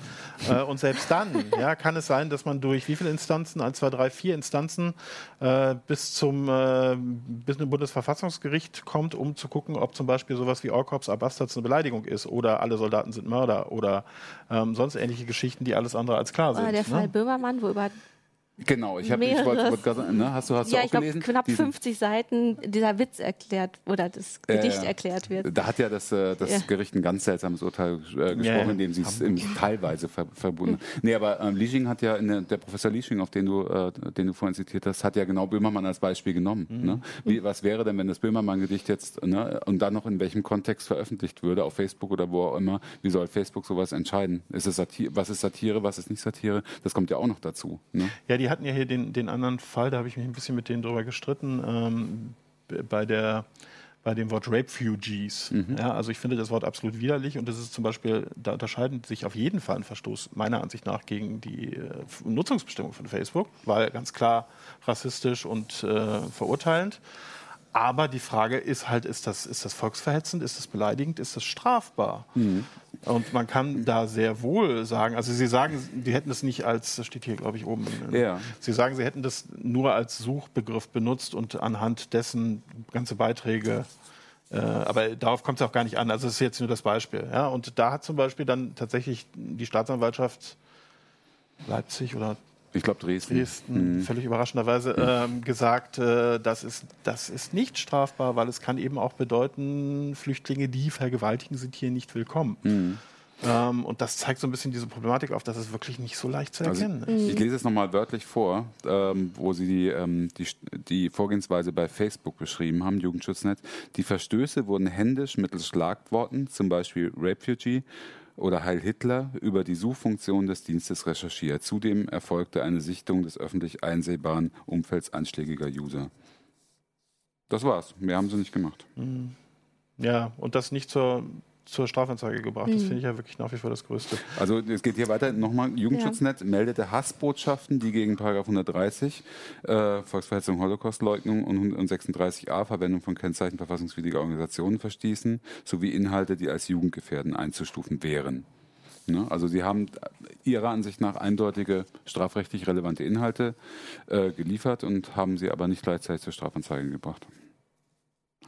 Äh, und selbst dann ja, kann es sein, dass man durch wie viele Instanzen, eins, zwei, drei, vier Instanzen äh, bis zum äh, bis zum Bundesverfassungsgericht kommt, um zu gucken, ob zum Beispiel sowas wie All Cops are Bastards eine Beleidigung ist oder alle Soldaten sind Mörder oder ähm, sonst ähnliche Geschichten, die alles andere als klar sind. Oder der Fall ne? Böhmermann, wo über Genau, ich habe, ich wollte wollt gerade, ne, hast du, hast ja, du auch ich glaube, knapp Diesen, 50 Seiten dieser Witz erklärt oder das Gedicht äh, erklärt wird. Da hat ja das, äh, das ja. Gericht ein ganz seltsames Urteil äh, gesprochen, ja, in dem sie es teilweise ver verbunden. Mhm. Nee, aber ähm, Lisching hat ja, der, der Professor Lisching, auf den du, äh, den du vorhin zitiert hast, hat ja genau Böhmermann als Beispiel genommen. Mhm. Ne? Wie, was wäre denn, wenn das Böhmermann-Gedicht jetzt ne, und dann noch in welchem Kontext veröffentlicht würde, auf Facebook oder wo auch immer? Wie soll Facebook sowas entscheiden? Ist es Satire, was ist Satire, was ist nicht Satire? Das kommt ja auch noch dazu. Ne? Ja, die hatten ja hier den, den anderen Fall, da habe ich mich ein bisschen mit denen drüber gestritten, ähm, bei der bei dem Wort Rapefugees. Mhm. Ja, also ich finde das Wort absolut widerlich und das ist zum Beispiel, da unterscheiden sich auf jeden Fall ein Verstoß meiner Ansicht nach gegen die äh, Nutzungsbestimmung von Facebook, weil ganz klar rassistisch und äh, verurteilend. Aber die Frage ist halt, ist das, ist das volksverhetzend, ist das beleidigend, ist das strafbar? Mhm. Und man kann da sehr wohl sagen, also Sie sagen, Sie hätten das nicht als, das steht hier, glaube ich, oben. Ja. Sie sagen, Sie hätten das nur als Suchbegriff benutzt und anhand dessen ganze Beiträge äh, aber darauf kommt es auch gar nicht an. Also das ist jetzt nur das Beispiel. Ja? Und da hat zum Beispiel dann tatsächlich die Staatsanwaltschaft Leipzig oder ich glaube Dresden. Dresden, mhm. völlig überraschenderweise, ähm, gesagt, äh, das, ist, das ist nicht strafbar, weil es kann eben auch bedeuten, Flüchtlinge, die vergewaltigen, sind hier nicht willkommen. Mhm. Ähm, und das zeigt so ein bisschen diese Problematik auf, dass es wirklich nicht so leicht zu also erkennen also, ist. Ich lese es nochmal wörtlich vor, ähm, wo Sie die, ähm, die, die Vorgehensweise bei Facebook beschrieben haben, Jugendschutznet. Die Verstöße wurden händisch mittels Schlagworten, zum Beispiel Refugee, oder Heil Hitler über die Suchfunktion des Dienstes recherchiert. Zudem erfolgte eine Sichtung des öffentlich einsehbaren Umfelds anschlägiger User. Das war's. Mehr haben sie nicht gemacht. Mhm. Ja, und das nicht zur zur Strafanzeige gebracht. Mhm. Das finde ich ja wirklich nach wie vor das Größte. Also es geht hier weiter. Nochmal, Jugendschutznet ja. meldete Hassbotschaften, die gegen Paragraph 130 äh, Volksverhetzung, Holocaustleugnung und 136a Verwendung von Kennzeichen verfassungswidriger Organisationen verstießen, sowie Inhalte, die als Jugendgefährden einzustufen wären. Ne? Also sie haben ihrer Ansicht nach eindeutige strafrechtlich relevante Inhalte äh, geliefert und haben sie aber nicht gleichzeitig zur Strafanzeige gebracht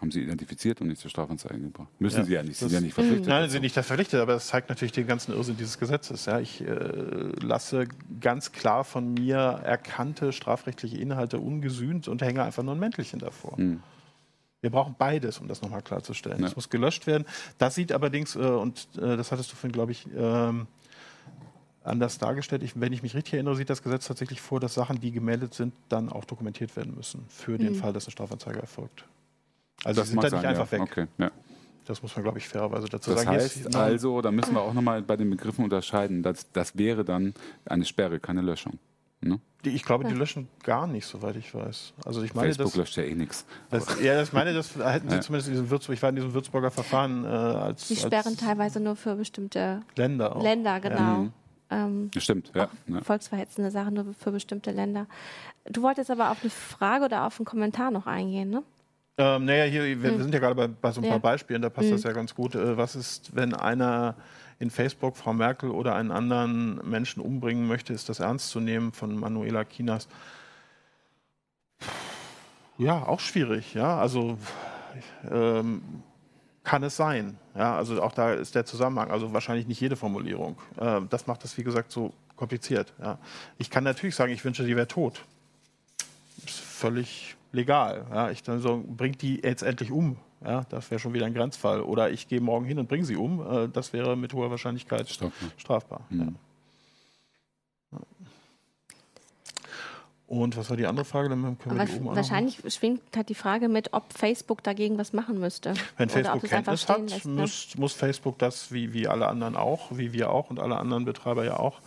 haben sie identifiziert und nicht zur Strafanzeige gebracht. Müssen ja, sie ja nicht, sie sind ja nicht verpflichtet. Nein, sie sind nicht verpflichtet, aber das zeigt natürlich den ganzen Irrsinn dieses Gesetzes. Ja, ich äh, lasse ganz klar von mir erkannte strafrechtliche Inhalte ungesühnt und hänge einfach nur ein Mäntelchen davor. Mhm. Wir brauchen beides, um das nochmal klarzustellen. Es ja. muss gelöscht werden. Das sieht allerdings, äh, und äh, das hattest du vorhin, glaube ich, ähm, anders dargestellt. Ich, wenn ich mich richtig erinnere, sieht das Gesetz tatsächlich vor, dass Sachen, die gemeldet sind, dann auch dokumentiert werden müssen, für den mhm. Fall, dass eine Strafanzeige erfolgt. Also das sie sind da nicht einfach ja. weg. Okay, ja. Das muss man, glaube ich, fairerweise dazu das sagen. Das heißt also, da müssen wir auch nochmal bei den Begriffen unterscheiden. Das, das wäre dann eine Sperre, keine Löschung. Ne? Die, ich glaube, die löschen gar nicht, soweit ich weiß. Also ich meine, Facebook das, löscht ja eh nichts. Ja, ich meine, das hätten sie ja. zumindest in diesem Würzburg, ich war in diesem Würzburger Verfahren äh, als. Die sperren als teilweise nur für bestimmte Länder. Auch. Länder, genau. Ja. Mhm. Ähm, Stimmt, ja. Volksverhetzende Sachen nur für bestimmte Länder. Du wolltest aber auf eine Frage oder auf einen Kommentar noch eingehen, ne? Ähm, naja, hier, wir, mhm. wir, sind ja gerade bei, bei, so ein paar Beispielen, da passt mhm. das ja ganz gut. Äh, was ist, wenn einer in Facebook Frau Merkel oder einen anderen Menschen umbringen möchte, ist das ernst zu nehmen von Manuela Kinas? Ja, auch schwierig, ja. Also ähm, kann es sein. Ja, also auch da ist der Zusammenhang, also wahrscheinlich nicht jede Formulierung. Äh, das macht das, wie gesagt, so kompliziert. Ja. Ich kann natürlich sagen, ich wünsche, die wäre tot. Ist völlig legal. Ja, ich dann so, bringt die jetzt endlich um. Ja, das wäre schon wieder ein Grenzfall. Oder ich gehe morgen hin und bringe sie um. Äh, das wäre mit hoher Wahrscheinlichkeit strafbar. strafbar mhm. ja. Und was war die andere Frage? Dann können wir die wahrscheinlich schwingt halt die Frage mit, ob Facebook dagegen was machen müsste. Wenn Facebook Kenntnis hat, lässt, ne? muss, muss, Facebook das wie, wie alle anderen auch, wie wir auch und alle anderen Betreiber ja auch,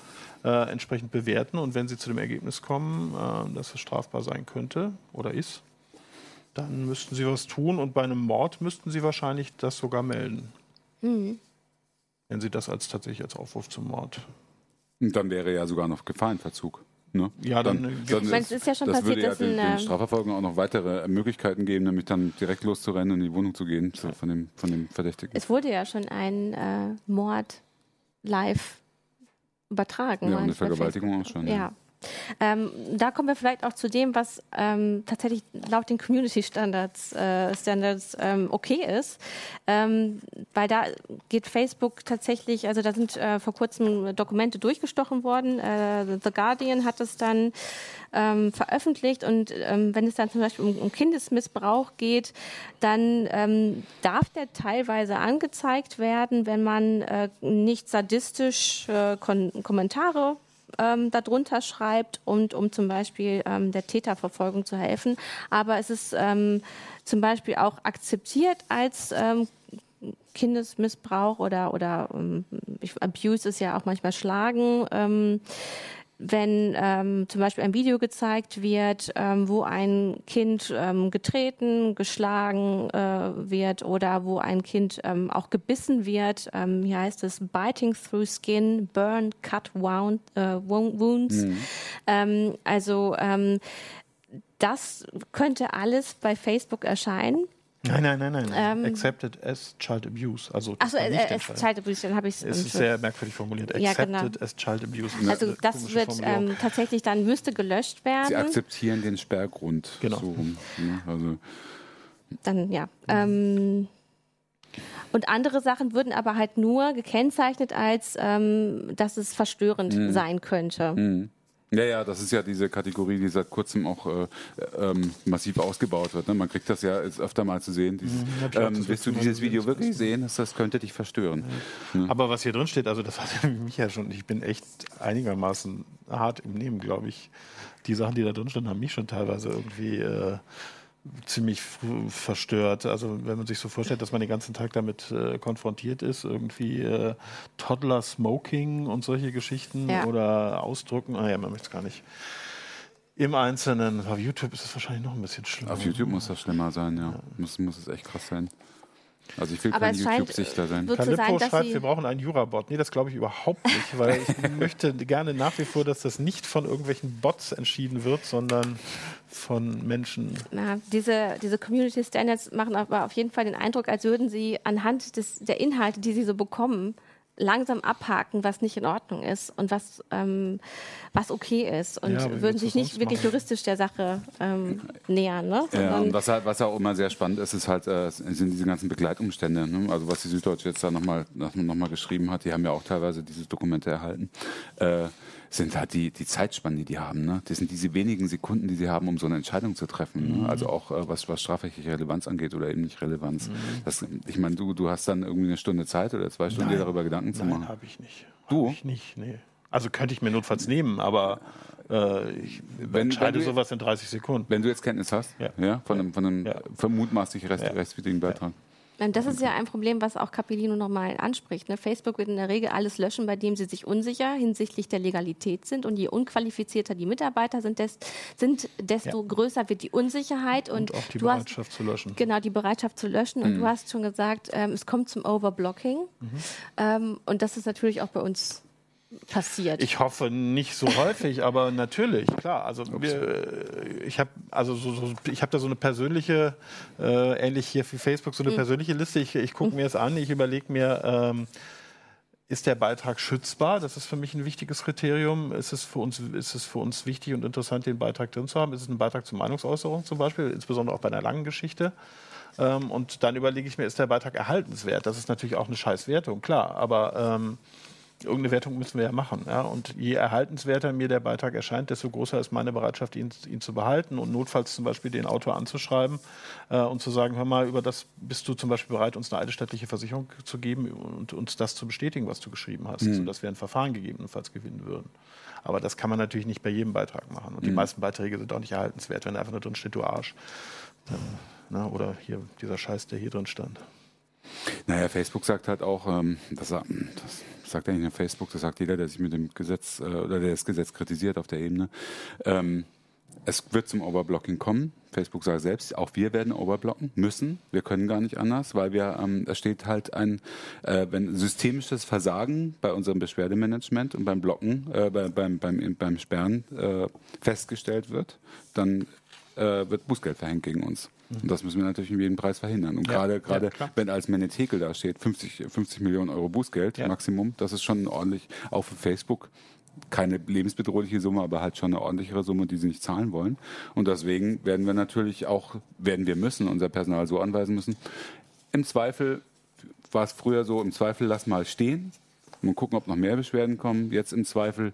äh, entsprechend bewerten. Und wenn sie zu dem Ergebnis kommen, äh, dass es strafbar sein könnte oder ist, dann müssten sie was tun. Und bei einem Mord müssten sie wahrscheinlich das sogar melden. Mhm. Wenn sie das als tatsächlich als Aufruf zum Mord. Und dann wäre ja sogar noch Gefahrenverzug. Ne? Ja, dann, dann, dann ist, es ist ja schon das passiert, würde ja den, den ähm, Strafverfolgung auch noch weitere Möglichkeiten geben, nämlich dann direkt loszurennen und in die Wohnung zu gehen zu, von, dem, von dem Verdächtigen. Es wurde ja schon ein äh, Mord live übertragen. Ja, und eine Vergewaltigung auch schon. Ja. ja. Ähm, da kommen wir vielleicht auch zu dem, was ähm, tatsächlich laut den Community Standards, äh, Standards ähm, okay ist, ähm, weil da geht Facebook tatsächlich, also da sind äh, vor kurzem Dokumente durchgestochen worden. Äh, The Guardian hat es dann ähm, veröffentlicht und ähm, wenn es dann zum Beispiel um, um Kindesmissbrauch geht, dann darf der teilweise angezeigt werden, wenn man äh, nicht sadistisch äh, Kommentare ähm, darunter schreibt und um zum Beispiel ähm, der Täterverfolgung zu helfen. Aber es ist ähm, zum Beispiel auch akzeptiert als ähm, Kindesmissbrauch oder, oder ähm, Abuse ist ja auch manchmal Schlagen. Ähm, wenn ähm, zum Beispiel ein Video gezeigt wird, ähm, wo ein Kind ähm, getreten, geschlagen äh, wird oder wo ein Kind ähm, auch gebissen wird. Ähm, hier heißt es Biting through skin, burn, cut wound, äh, wounds. Mhm. Ähm, also ähm, das könnte alles bei Facebook erscheinen. Nein, nein, nein, nein. Ähm, Accepted as Child Abuse. Also Achso, äh, as Child Abuse, dann habe ich es. Es ist sehr merkwürdig formuliert. Accepted ja, genau. as Child Abuse. Also das wird ähm, tatsächlich dann müsste gelöscht werden. Sie akzeptieren den Sperrgrund. Genau. So, ne? also. Dann ja. Ähm, und andere Sachen würden aber halt nur gekennzeichnet als, ähm, dass es verstörend mhm. sein könnte. Mhm. Ja, ja, das ist ja diese Kategorie, die seit kurzem auch äh, ähm, massiv ausgebaut wird. Ne? Man kriegt das ja jetzt öfter mal zu sehen. Dieses, mhm, ähm, willst du dieses Video wirklich sehen? Das, das könnte dich verstören. Ja. Ja. Aber was hier drin steht, also das hat mich ja schon, ich bin echt einigermaßen hart im Nehmen, glaube ich. Die Sachen, die da drin stehen, haben mich schon teilweise irgendwie äh, ziemlich verstört. Also wenn man sich so vorstellt, dass man den ganzen Tag damit äh, konfrontiert ist, irgendwie äh, Toddler Smoking und solche Geschichten ja. oder Ausdrucken. Ah ja, man möchte es gar nicht. Im Einzelnen. Auf YouTube ist es wahrscheinlich noch ein bisschen schlimmer. Auf YouTube muss das schlimmer sein, ja. ja. Muss, muss es echt krass sein. Also ich will aber kein YouTube-Sichter sein. Kalippo sein, schreibt, wir brauchen einen Jurabot. Nee, das glaube ich überhaupt nicht, weil ich möchte gerne nach wie vor, dass das nicht von irgendwelchen Bots entschieden wird, sondern von Menschen. Na, diese, diese Community Standards machen aber auf jeden Fall den Eindruck, als würden sie anhand des, der Inhalte, die sie so bekommen, langsam abhaken, was nicht in Ordnung ist und was, ähm, was okay ist und ja, würden sich nicht wirklich machen. juristisch der Sache ähm, nähern. Ne? Ja, und was, halt, was auch immer sehr spannend ist, ist halt, äh, sind diese ganzen Begleitumstände. Ne? Also was die Süddeutsche jetzt da nochmal noch mal geschrieben hat, die haben ja auch teilweise diese Dokumente erhalten. Äh, sind halt die, die Zeitspannen, die die haben. Ne? Das sind diese wenigen Sekunden, die sie haben, um so eine Entscheidung zu treffen. Ne? Mhm. Also auch äh, was, was strafrechtliche Relevanz angeht oder eben nicht Relevanz. Mhm. Das, ich meine, du, du hast dann irgendwie eine Stunde Zeit oder zwei Stunden, dir darüber Gedanken zu machen. Nein, habe ich nicht. Du? Hab ich nicht, nee. Also könnte ich mir notfalls nehmen, aber äh, ich wenn, entscheide wenn du, sowas in 30 Sekunden. Wenn du jetzt Kenntnis hast, ja, ja von einem, von einem ja. vermutmaßlich recht, ja. rechtswidrigen Beitrag. Das ist ja ein Problem, was auch Capellino nochmal anspricht. Ne? Facebook wird in der Regel alles löschen, bei dem sie sich unsicher hinsichtlich der Legalität sind. Und je unqualifizierter die Mitarbeiter sind, des, sind desto ja. größer wird die Unsicherheit. Und, und auch die Bereitschaft hast, zu löschen. Genau, die Bereitschaft zu löschen. Mhm. Und du hast schon gesagt, ähm, es kommt zum Overblocking. Mhm. Ähm, und das ist natürlich auch bei uns passiert. Ich hoffe nicht so häufig, aber natürlich, klar. Also wir, ich habe also so, so, ich habe da so eine persönliche, äh, ähnlich hier wie Facebook, so eine mhm. persönliche Liste. Ich, ich gucke mhm. mir es an, ich überlege mir, ähm, ist der Beitrag schützbar? Das ist für mich ein wichtiges Kriterium. Ist es für uns, ist es für uns wichtig und interessant, den Beitrag drin zu haben? Ist es ein Beitrag zur Meinungsäußerung zum Beispiel, insbesondere auch bei einer langen Geschichte? Ähm, und dann überlege ich mir, ist der Beitrag erhaltenswert? Das ist natürlich auch eine Scheißwertung, klar. Aber ähm, irgendeine Wertung müssen wir ja machen. Ja? Und je erhaltenswerter mir der Beitrag erscheint, desto größer ist meine Bereitschaft, ihn, ihn zu behalten und notfalls zum Beispiel den Autor anzuschreiben äh, und zu sagen, hör mal, über das bist du zum Beispiel bereit, uns eine eidesstattliche Versicherung zu geben und uns das zu bestätigen, was du geschrieben hast, mhm. sodass wir ein Verfahren gegebenenfalls gewinnen würden. Aber das kann man natürlich nicht bei jedem Beitrag machen. Und mhm. die meisten Beiträge sind auch nicht erhaltenswert, wenn einfach nur drin steht, du Arsch. Dann, na, oder hier dieser Scheiß, der hier drin stand. Naja, Facebook sagt halt auch, ähm, dass er, das sagt eigentlich nur Facebook, das sagt jeder, der sich mit dem Gesetz äh, oder der das Gesetz kritisiert auf der Ebene. Ähm, es wird zum Overblocking kommen. Facebook sagt selbst, auch wir werden overblocken müssen. Wir können gar nicht anders, weil wir, ähm, da steht halt ein, äh, wenn systemisches Versagen bei unserem Beschwerdemanagement und beim Blocken, äh, bei, beim, beim, beim Sperren äh, festgestellt wird, dann äh, wird Bußgeld verhängt gegen uns. Und das müssen wir natürlich um jeden Preis verhindern. Und gerade, gerade ja, wenn als Menetekel da steht, 50, 50 Millionen Euro Bußgeld, ja. Maximum, das ist schon ordentlich, auch für Facebook, keine lebensbedrohliche Summe, aber halt schon eine ordentlichere Summe, die sie nicht zahlen wollen. Und deswegen werden wir natürlich auch, werden wir müssen, unser Personal so anweisen müssen. Im Zweifel war es früher so, im Zweifel lass mal stehen und gucken, ob noch mehr Beschwerden kommen. Jetzt im Zweifel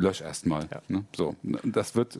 lösch erstmal. Ja. Ne? So, das wird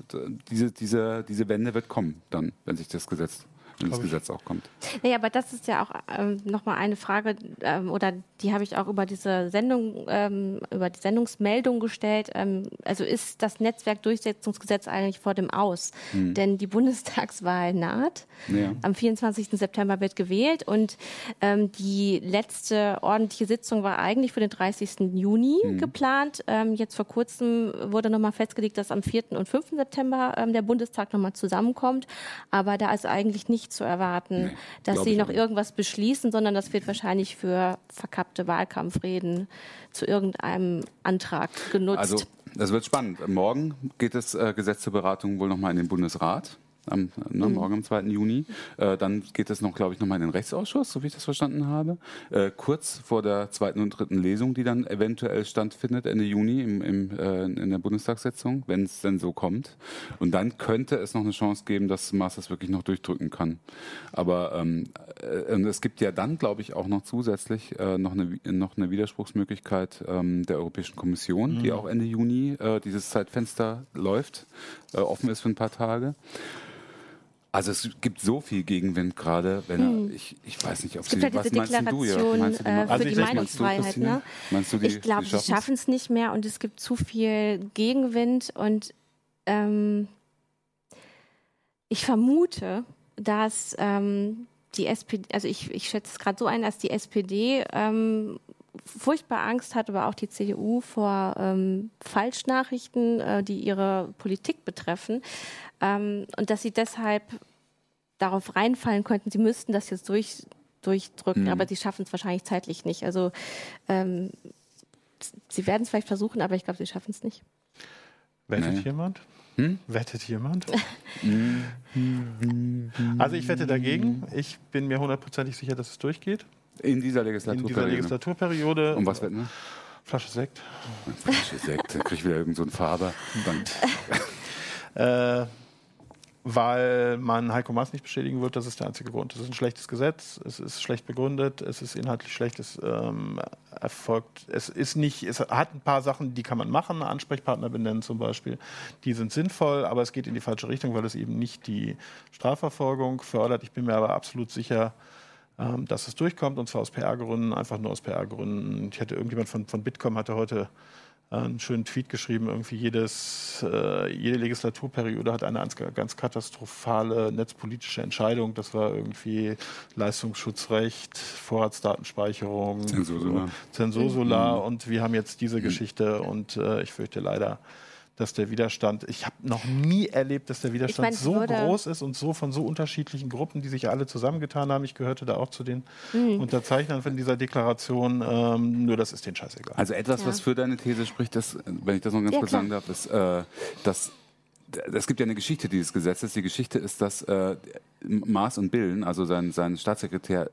diese diese diese Wende wird kommen dann, wenn sich das Gesetz wenn das Gesetz auch kommt. Naja, aber das ist ja auch ähm, nochmal eine Frage, ähm, oder die habe ich auch über diese Sendung, ähm, über die Sendungsmeldung gestellt. Ähm, also ist das Netzwerkdurchsetzungsgesetz eigentlich vor dem Aus? Hm. Denn die Bundestagswahl naht. Ja. Am 24. September wird gewählt und ähm, die letzte ordentliche Sitzung war eigentlich für den 30. Juni hm. geplant. Ähm, jetzt vor kurzem wurde nochmal festgelegt, dass am 4. und 5. September der Bundestag nochmal zusammenkommt. Aber da ist eigentlich nicht nicht zu erwarten, nee, dass sie noch nicht. irgendwas beschließen, sondern das wird wahrscheinlich für verkappte Wahlkampfreden zu irgendeinem Antrag genutzt. Also, das wird spannend. Morgen geht das äh, Gesetz zur Beratung wohl nochmal in den Bundesrat am, ne, mhm. morgen am 2. Juni. Äh, dann geht es noch, glaube ich, nochmal in den Rechtsausschuss, so wie ich das verstanden habe. Äh, kurz vor der zweiten und dritten Lesung, die dann eventuell stattfindet Ende Juni im, im, äh, in der Bundestagssitzung, wenn es denn so kommt. Und dann könnte es noch eine Chance geben, dass Maas das wirklich noch durchdrücken kann. Aber ähm, äh, es gibt ja dann, glaube ich, auch noch zusätzlich äh, noch, eine, noch eine Widerspruchsmöglichkeit ähm, der Europäischen Kommission, mhm. die auch Ende Juni äh, dieses Zeitfenster läuft, offen ist für ein paar Tage. Also es gibt so viel Gegenwind gerade, wenn hm. ich, ich weiß nicht, ob es gibt Sie, ja diese was Deklaration meinst du, ja? meinst du die, äh, für die Meinungsfreiheit. Du, ne? Meinst du die, ich glaube, sie schaffen es nicht mehr und es gibt zu viel Gegenwind und ähm, ich vermute, dass ähm, die SPD, also ich, ich schätze es gerade so ein, dass die SPD ähm, furchtbar Angst hat, aber auch die CDU vor ähm, Falschnachrichten, äh, die ihre Politik betreffen. Ähm, und dass sie deshalb darauf reinfallen könnten, sie müssten das jetzt durch, durchdrücken, mhm. aber sie schaffen es wahrscheinlich zeitlich nicht. Also ähm, sie werden es vielleicht versuchen, aber ich glaube, sie schaffen es nicht. Wettet nee. jemand? Hm? Wettet jemand? also ich wette dagegen. Ich bin mir hundertprozentig sicher, dass es durchgeht. In dieser Legislaturperiode. In dieser Legislaturperiode. Um was wetten wir? Flasche Sekt. Flasche Sekt, da kriege ich wieder irgendeinen so Faber. äh, weil man Heiko Maas nicht beschädigen wird, das ist der einzige Grund. Es ist ein schlechtes Gesetz, es ist schlecht begründet, es ist inhaltlich schlecht, es ähm, erfolgt, es ist nicht, es hat ein paar Sachen, die kann man machen, Ansprechpartner benennen zum Beispiel, die sind sinnvoll, aber es geht in die falsche Richtung, weil es eben nicht die Strafverfolgung fördert. Ich bin mir aber absolut sicher, ähm, dass es durchkommt und zwar aus PR-Gründen, einfach nur aus PR-Gründen. Ich hatte irgendjemand von, von Bitkom hatte heute einen schönen Tweet geschrieben, irgendwie jedes, äh, jede Legislaturperiode hat eine ganz katastrophale netzpolitische Entscheidung. Das war irgendwie Leistungsschutzrecht, Vorratsdatenspeicherung, Zensursolar, Zensursolar mhm. und wir haben jetzt diese mhm. Geschichte und äh, ich fürchte leider, dass der Widerstand, ich habe noch nie erlebt, dass der Widerstand ich mein, so groß ist und so von so unterschiedlichen Gruppen, die sich alle zusammengetan haben. Ich gehörte da auch zu den mhm. Unterzeichnern von dieser Deklaration. Ähm, nur das ist den scheißegal. Also etwas, ja. was für deine These spricht, das, wenn ich das noch ganz ja, kurz klar. sagen darf, ist, äh, dass es gibt ja eine Geschichte dieses Gesetzes. Die Geschichte ist, dass äh, Maas und Billen, also sein, sein Staatssekretär,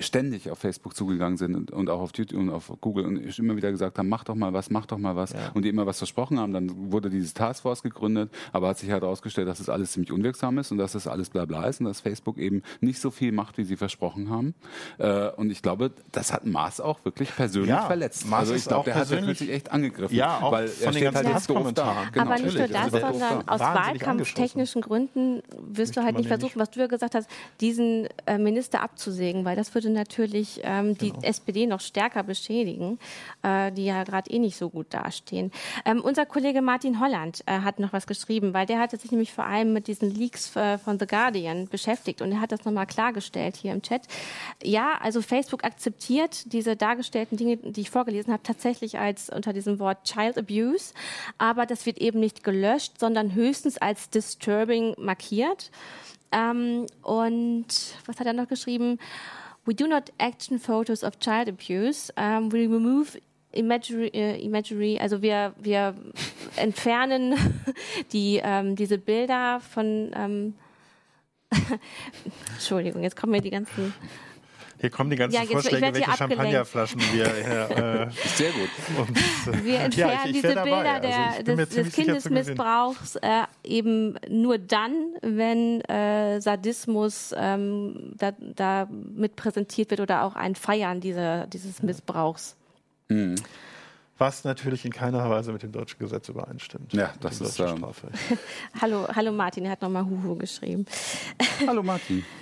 ständig auf Facebook zugegangen sind und auch auf YouTube und auf Google und immer wieder gesagt haben, mach doch mal was, mach doch mal was ja. und die immer was versprochen haben. Dann wurde dieses Taskforce gegründet, aber hat sich halt herausgestellt, dass das alles ziemlich unwirksam ist und dass das alles bla bla ist und dass Facebook eben nicht so viel macht, wie sie versprochen haben. Äh, und ich glaube, das hat Maas auch wirklich persönlich ja, verletzt. Maas also ich glaube, der hat sich echt angegriffen. Ja, auch weil von den ganzen halt Kommentaren. Genau, aber nicht nur das, also sondern aus wahlkampftechnischen Gründen wirst du halt nicht versuchen, was du ja gesagt hast, diesen äh, Minister abzusägen, weil das würde natürlich ähm, die genau. SPD noch stärker beschädigen, äh, die ja gerade eh nicht so gut dastehen. Ähm, unser Kollege Martin Holland äh, hat noch was geschrieben, weil der hatte sich nämlich vor allem mit diesen Leaks äh, von The Guardian beschäftigt und er hat das nochmal klargestellt hier im Chat. Ja, also Facebook akzeptiert diese dargestellten Dinge, die ich vorgelesen habe, tatsächlich als unter diesem Wort Child Abuse, aber das wird eben nicht gelöscht, sondern höchstens als disturbing markiert. Ähm, und was hat er noch geschrieben? We do not action photos of child abuse. Um, we remove Imagery, äh, Imagery, also wir, wir entfernen die, ähm, diese Bilder von, ähm, Entschuldigung, jetzt kommen mir die ganzen hier kommen die ganzen ja, Vorschläge, welche Champagnerflaschen wir. Äh, Sehr gut. Und, äh, wir entfernen ja, ich, ich diese Bilder der, also des, des Kindesmissbrauchs äh, eben nur dann, wenn äh, Sadismus ähm, da, da, mit präsentiert wird oder auch ein Feiern dieser, dieses Missbrauchs. Mhm. Was natürlich in keiner Weise mit dem deutschen Gesetz übereinstimmt. Ja, das ist. Ähm hallo, hallo Martin, er hat nochmal Huhu geschrieben. Hallo Martin.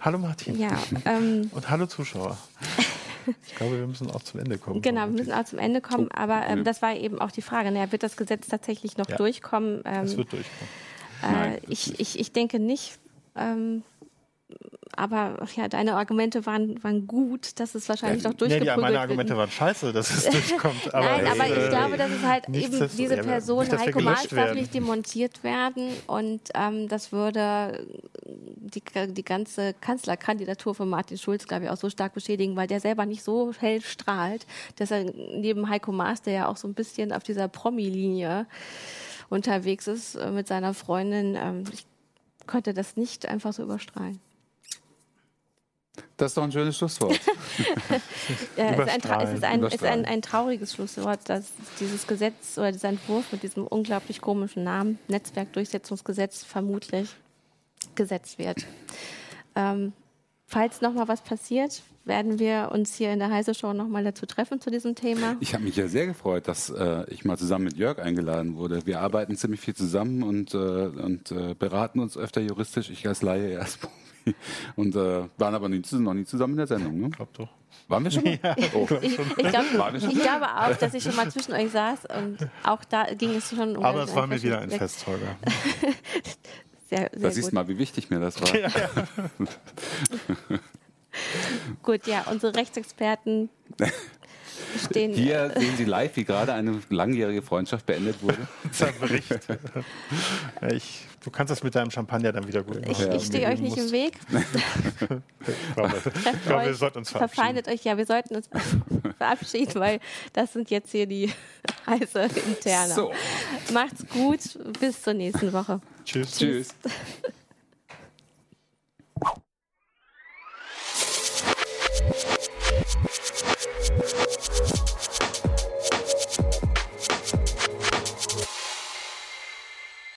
Hallo Martin. Ja, ähm, Und hallo Zuschauer. Ich glaube, wir müssen auch zum Ende kommen. Genau, wir müssen auch zum Ende kommen, aber ähm, das war eben auch die Frage. Naja, wird das Gesetz tatsächlich noch ja, durchkommen? Ähm, es wird durchkommen. Äh, Nein, ich, ich, ich denke nicht. Ähm, aber ja, deine Argumente waren, waren gut, dass es wahrscheinlich ja, noch durchgeprügelt nee, meine Argumente waren scheiße, dass es durchkommt. Aber Nein, aber ich glaube, dass es halt eben diese Person, nicht, Heiko Maas, darf nicht demontiert werden und ähm, das würde die, die ganze Kanzlerkandidatur von Martin Schulz, glaube ich, auch so stark beschädigen, weil der selber nicht so hell strahlt, dass er neben Heiko Maas, der ja auch so ein bisschen auf dieser Promi-Linie unterwegs ist äh, mit seiner Freundin, ähm, ich könnte das nicht einfach so überstrahlen. Das ist doch ein schönes Schlusswort. ja, es ist, ein, es ist, ein, ist ein, ein, trauriges Schlusswort, dass dieses Gesetz oder dieser Entwurf mit diesem unglaublich komischen Namen, Netzwerkdurchsetzungsgesetz, vermutlich gesetzt wird. Ähm, falls noch mal was passiert, werden wir uns hier in der Heise Show noch mal dazu treffen zu diesem Thema. Ich habe mich ja sehr gefreut, dass äh, ich mal zusammen mit Jörg eingeladen wurde. Wir arbeiten ziemlich viel zusammen und, äh, und äh, beraten uns öfter juristisch. Ich als Laie erst und äh, waren aber nie, noch nie zusammen in der Sendung. Ne? Ich glaube doch. Waren wir schon mal? Ja, oh. Ich, ich, glaub, ich, glaube auch, dass ich schon mal zwischen euch saß und auch da ging es schon um. Aber es war mir wieder ein Fest, Holger. sehr, sehr da siehst du mal, wie wichtig mir das war. Ja, ja. gut, ja, unsere Rechtsexperten stehen. Hier sehen Sie live, wie gerade eine langjährige Freundschaft beendet wurde. Bericht. ich, du kannst das mit deinem Champagner dann wieder gut machen. Ich, ich stehe euch nicht im Weg. ich glaube, ich glaube wir sollten uns verabschieden. Verfeindet euch, ja, wir sollten uns verabschieden, weil das sind jetzt hier die heiße Interne. So. Macht's gut, bis zur nächsten Woche. Tschüss. Tschüss.